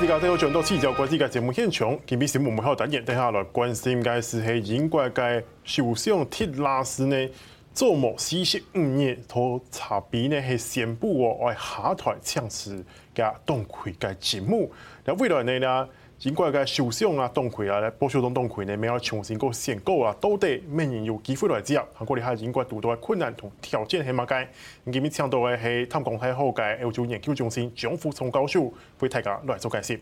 大家都有转到聚焦国际嘅节目现场，今日新闻幕后单元，等下来关心嘅是系英国嘅首相铁拉斯呢，做某四十五年，同查比呢系宣布哦，我下台请辞嘅董魁嘅节目，那未来呢尽管个受伤啊，冻溃啊，来保守党董魁呢，没有重新过选购啊，到底明年有机会来接？韩国咧喺英国遇到困难同条件系乜嘅？今日请到嘅系淡江大学嘅欧洲研究中心蒋福聪教授为大家来做解释。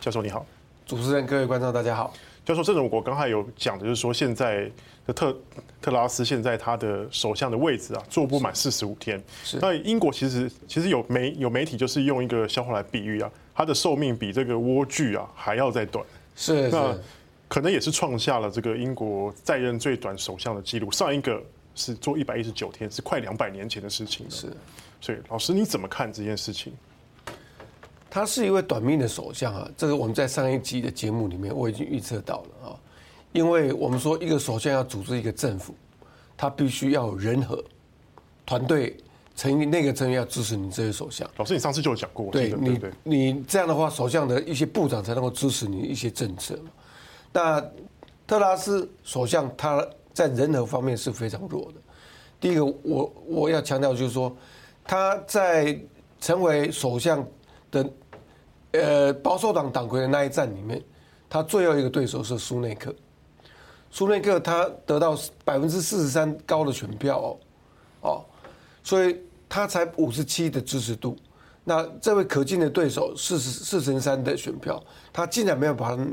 教授你好，主持人、各位观众大家好。教授，这种我刚才有讲的，就是说现在的特特拉斯现在他的首相的位置啊，坐不满四十五天。是。那英国其实其实有媒有媒体就是用一个笑话来比喻啊。他的寿命比这个莴苣啊还要再短，是，那可能也是创下了这个英国在任最短首相的记录。上一个是做一百一十九天，是快两百年前的事情。是，所以老师你怎么看这件事情？他是一位短命的首相啊，这个我们在上一集的节目里面我已经预测到了啊。因为我们说一个首相要组织一个政府，他必须要有人和团队。成立那个成员要支持你这位首相。老师，你上次就有讲过，对你，你这样的话，首相的一些部长才能够支持你一些政策。那特拉斯首相他在人和方面是非常弱的。第一个，我我要强调就是说，他在成为首相的呃保守党党魁的那一战里面，他最后一个对手是苏内克。苏内克他得到百分之四十三高的选票哦，哦，所以。他才五十七的支持度，那这位可敬的对手四十四成三的选票，他竟然没有把他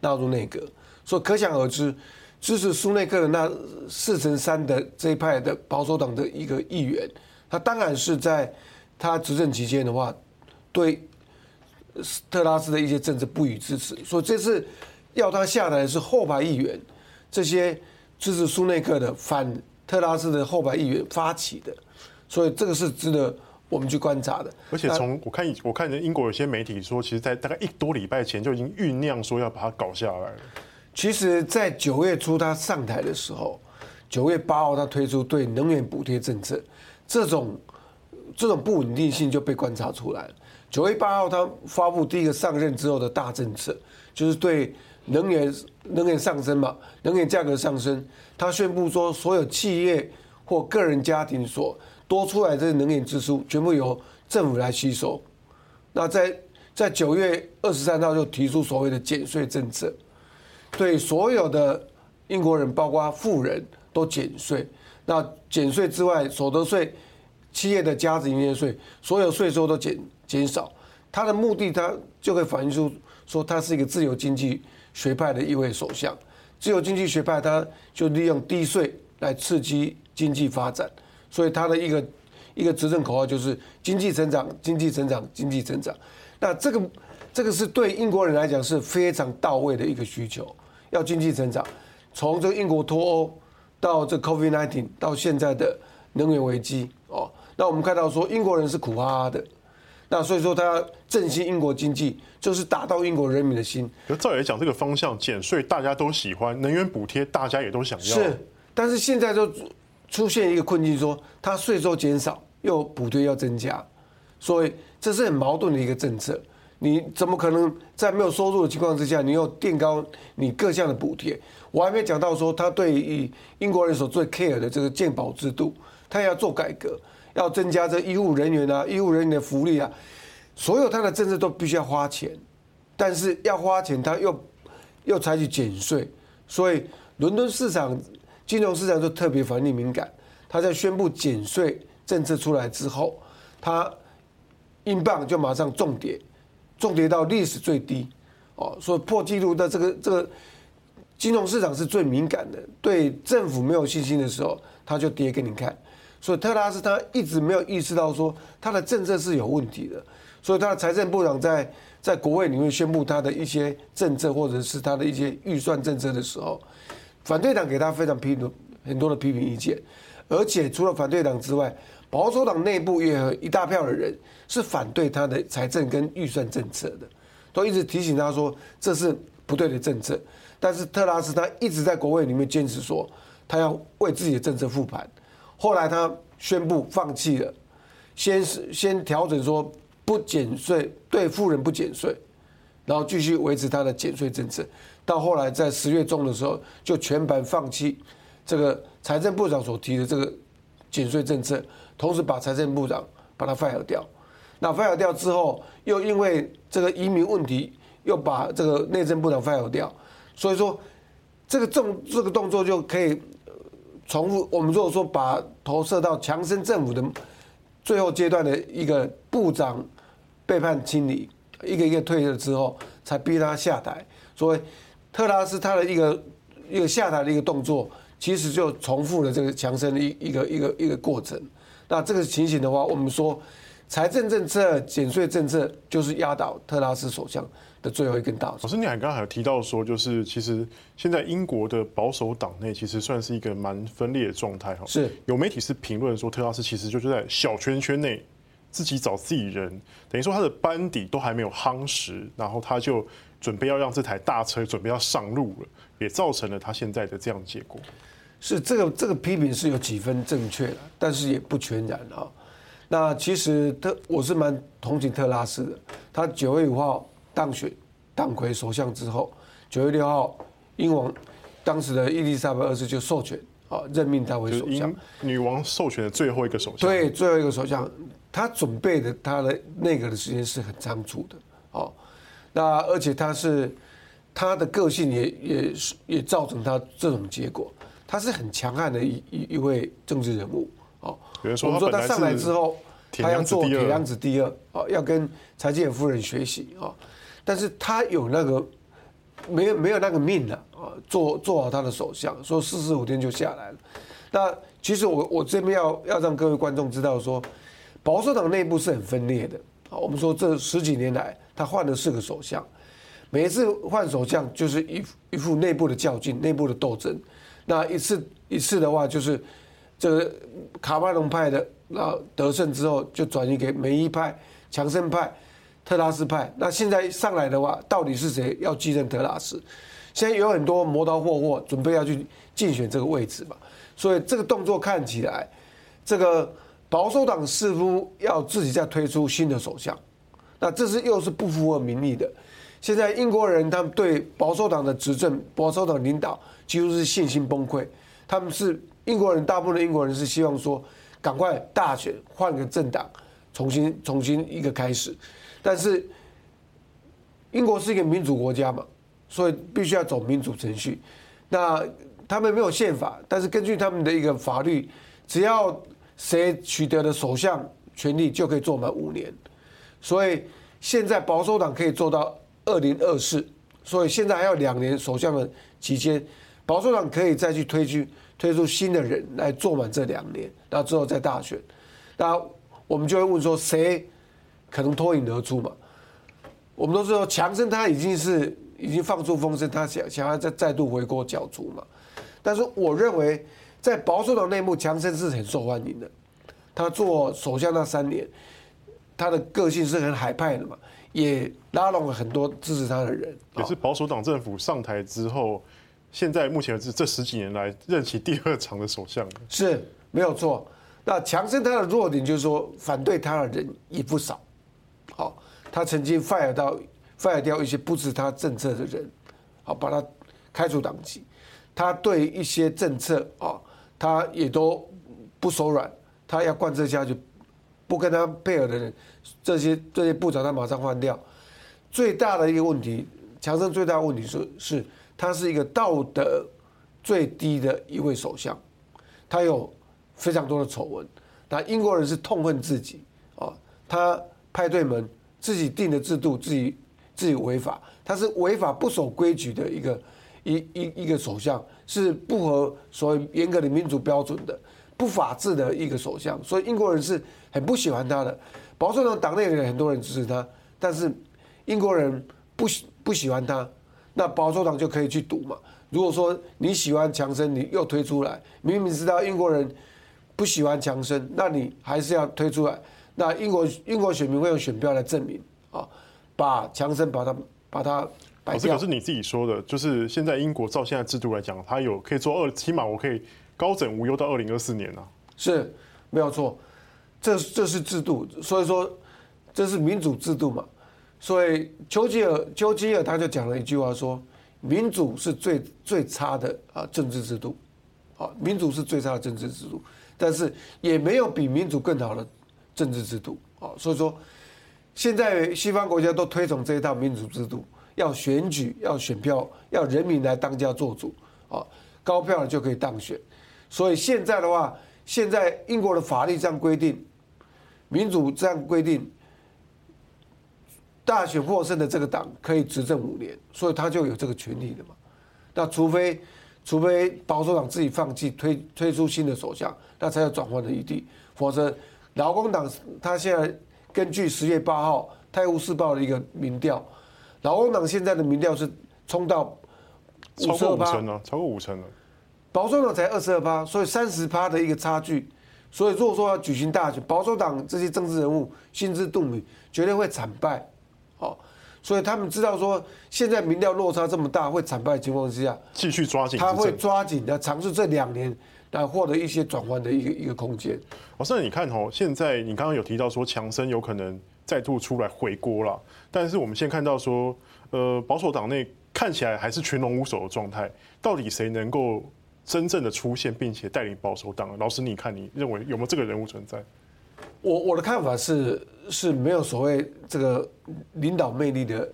纳入内阁，所以可想而知，支持苏内克的那四成三的这一派的保守党的一个议员，他当然是在他执政期间的话，对特拉斯的一些政策不予支持，所以这次要他下台的是后排议员，这些支持苏内克的反特拉斯的后排议员发起的。所以这个是值得我们去观察的。而且从我看，我看英国有些媒体说，其实，在大概一多礼拜前就已经酝酿说要把它搞下来了。其实，在九月初他上台的时候，九月八号他推出对能源补贴政策，这种这种不稳定性就被观察出来了。九月八号他发布第一个上任之后的大政策，就是对能源能源上升嘛，能源价格上升，他宣布说所有企业或个人家庭所多出来的能源支出全部由政府来吸收。那在在九月二十三号就提出所谓的减税政策，对所有的英国人，包括富人都减税。那减税之外，所得税、企业的加值营业税，所有税收都减减少。他的目的，他就会反映出说他是一个自由经济学派的一位首相。自由经济学派，他就利用低税来刺激经济发展。所以他的一个一个执政口号就是经济成长、经济成长、经济成长。那这个这个是对英国人来讲是非常到位的一个需求，要经济成长。从这个英国脱欧到这 COVID-19 到现在的能源危机哦，那我们看到说英国人是苦哈哈的。那所以说他要振兴英国经济，就是打到英国人民的心。可照理来讲，这个方向减税大家都喜欢，能源补贴大家也都想要。是，但是现在就。出现一个困境，说他税收减少，又补贴要增加，所以这是很矛盾的一个政策。你怎么可能在没有收入的情况之下，你又垫高你各项的补贴？我还没讲到说他对于英国人所最 care 的这个健保制度，他要做改革，要增加这医护人员啊、医护人员的福利啊，所有他的政策都必须要花钱，但是要花钱，他又又采取减税，所以伦敦市场。金融市场就特别反应敏感，他在宣布减税政策出来之后，他英镑就马上重跌，重跌到历史最低，哦，所以破纪录的这个这个金融市场是最敏感的，对政府没有信心的时候，他就跌给你看。所以特拉斯他一直没有意识到说他的政策是有问题的，所以他的财政部长在在国会里面宣布他的一些政策或者是他的一些预算政策的时候。反对党给他非常批评很多的批评意见，而且除了反对党之外，保守党内部也有一大票的人是反对他的财政跟预算政策的，都一直提醒他说这是不对的政策。但是特拉斯他一直在国会里面坚持说他要为自己的政策复盘，后来他宣布放弃了，先是先调整说不减税，对富人不减税，然后继续维持他的减税政策。到后来在十月中的时候，就全盘放弃这个财政部长所提的这个减税政策，同时把财政部长把他 fire 掉。那 fire 掉之后，又因为这个移民问题，又把这个内政部长 fire 掉。所以说，这个动这个动作就可以重复。我们如果说把投射到强生政府的最后阶段的一个部长背叛清理，一个一个退了之后，才逼他下台。所以特拉斯他的一个一个下台的一个动作，其实就重复了这个强生的一一个一个一个过程。那这个情形的话，我们说。财政政策、减税政策就是压倒特拉斯首相的最后一根稻草。老师，你还刚刚还有提到说，就是其实现在英国的保守党内其实算是一个蛮分裂的状态哈。是有媒体是评论说，特拉斯其实就是在小圈圈内自己找自己人，等于说他的班底都还没有夯实，然后他就准备要让这台大车准备要上路了，也造成了他现在的这样的结果。是这个这个批评是有几分正确的，但是也不全然啊。那其实特我是蛮同情特拉斯的，他九月五号当选党魁首相之后，九月六号英王当时的伊丽莎白二世就授权啊任命他为首相，女王授权的最后一个首相，对，最后一个首相，他准备的他的内阁的时间是很仓促的哦，那而且他是他的个性也也是也造成他这种结果，他是很强悍的一一一位政治人物。哦，我们说他上来之后，他要做铁娘子第二，哦，要跟柴契尔夫人学习啊，但是他有那个没有没有那个命的啊，做做好他的首相，说四十五天就下来了。那其实我我这边要要让各位观众知道说，保守党内部是很分裂的啊。我们说这十几年来，他换了四个首相，每一次换首相就是一一副内部的较劲、内部的斗争。那一次一次的话就是。这个卡麦隆派的，那得胜之后就转移给梅伊派、强盛派、特拉斯派。那现在上来的话，到底是谁要继任特拉斯？现在有很多磨刀霍霍准备要去竞选这个位置嘛。所以这个动作看起来，这个保守党似乎要自己再推出新的首相。那这是又是不符合民意的。现在英国人他们对保守党的执政、保守党领导几乎是信心崩溃，他们是。英国人大部分的英国人是希望说，赶快大选换个政党，重新重新一个开始。但是英国是一个民主国家嘛，所以必须要走民主程序。那他们没有宪法，但是根据他们的一个法律，只要谁取得了首相权力，就可以做满五年。所以现在保守党可以做到二零二四，所以现在还有两年首相的期间，保守党可以再去推举。推出新的人来做满这两年，那最后再大选，那我们就会问说，谁可能脱颖而出嘛？我们都知道强生他已经是已经放出风声，他想想要再再度回锅角逐嘛。但是我认为在保守党内部，强生是很受欢迎的。他做首相那三年，他的个性是很海派的嘛，也拉拢了很多支持他的人。也是保守党政府上台之后。现在目前为止，这十几年来任期第二长的首相是没有错。那强生他的弱点就是说，反对他的人也不少。好，他曾经 fire 到 fire 掉一些不支持他政策的人，好，把他开除党籍。他对一些政策啊，他也都不手软，他要贯彻下去，不跟他配合的人，这些这些部长他马上换掉。最大的一个问题，强生最大的问题是是。他是一个道德最低的一位首相，他有非常多的丑闻。那英国人是痛恨自己啊，他派对门自己定的制度，自己自己违法，他是违法不守规矩的一个一一一个首相，是不合所谓严格的民主标准的不法治的一个首相，所以英国人是很不喜欢他的。保守党党内的人很多人支持他，但是英国人不喜不喜欢他。那保守党就可以去赌嘛。如果说你喜欢强生，你又推出来，明明知道英国人不喜欢强生，那你还是要推出来。那英国英国选民会用选票来证明啊，把强生把他把他摆掉。这个是你自己说的，就是现在英国照现在制度来讲，他有可以做二，起码我可以高枕无忧到二零二四年啊。是，没有错，这这是制度，所以说这是民主制度嘛。所以丘吉尔丘吉尔他就讲了一句话说，民主是最最差的啊政治制度，啊民主是最差的政治制度，但是也没有比民主更好的政治制度啊。所以说，现在西方国家都推崇这一套民主制度，要选举，要选票，要人民来当家做主啊，高票就可以当选。所以现在的话，现在英国的法律这样规定，民主这样规定。大选获胜的这个党可以执政五年，所以他就有这个权利的嘛。那除非除非保守党自己放弃推推出新的首相，那才有转换的余地。否则，劳工党他现在根据十月八号《泰晤士报》的一个民调，劳工党现在的民调是冲到五十二趴了，超过五成了。保守党才二十二趴，所以三十趴的一个差距。所以如果说要举行大选，保守党这些政治人物心知肚明，绝对会惨败。哦，所以他们知道说，现在民调落差这么大，会惨败的情况之下，继续抓紧，他会抓紧的尝试这两年来获得一些转换的一个一个空间。老师，你看哦，现在你刚刚有提到说强生有可能再度出来回锅了，但是我们现在看到说，呃，保守党内看起来还是群龙无首的状态，到底谁能够真正的出现，并且带领保守党？老师，你看，你认为有没有这个人物存在？我我的看法是是没有所谓这个领导魅力的，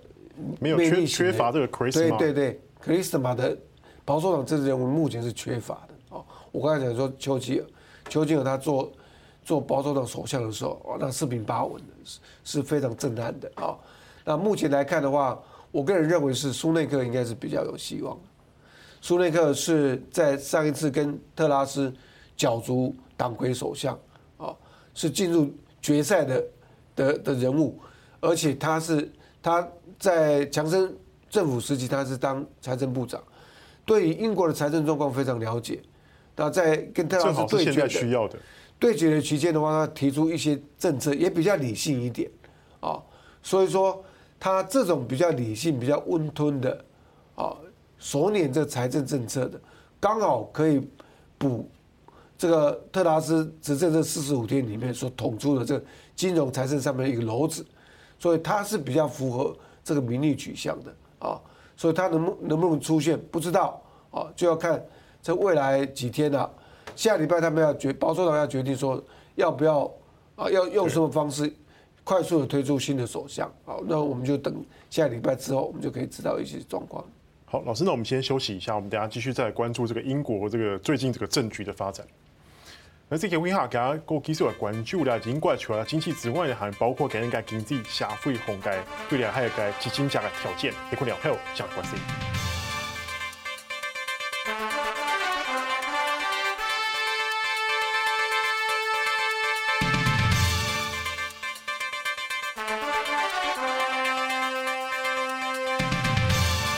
没有缺缺乏这个 charisma，对对对，charisma 的保守党政治人物目前是缺乏的哦。我刚才讲说丘吉尔，丘吉尔他做做保守党首相的时候，哦，那四平八稳的，是是非常震撼的啊。那目前来看的话，我个人认为是苏内克应该是比较有希望。苏内克是在上一次跟特拉斯角逐党魁首相。是进入决赛的的的人物，而且他是他在强生政府时期，他是当财政部长，对于英国的财政状况非常了解。那在跟特拉斯对决的对决的期间的话，他提出一些政策也比较理性一点啊，所以说他这种比较理性、比较温吞的啊，锁链这财政政策的，刚好可以补。这个特拉斯执政这四十五天里面所捅出的这个金融财政上面一个篓子，所以他是比较符合这个民意取向的啊，所以他能不能不能出现不知道啊，就要看这未来几天啊。下礼拜他们要决保守党要决定说要不要啊，要用什么方式快速的推出新的首相啊，那我们就等下礼拜之后，我们就可以知道一些状况。好，老师，那我们先休息一下，我们等下继续再关注这个英国这个最近这个政局的发展。那这个问下，大家个继续来关注了，英国除了经济之外，还包括给人家经济社会、房价对了还有个资金价的条件，也可能有相关性。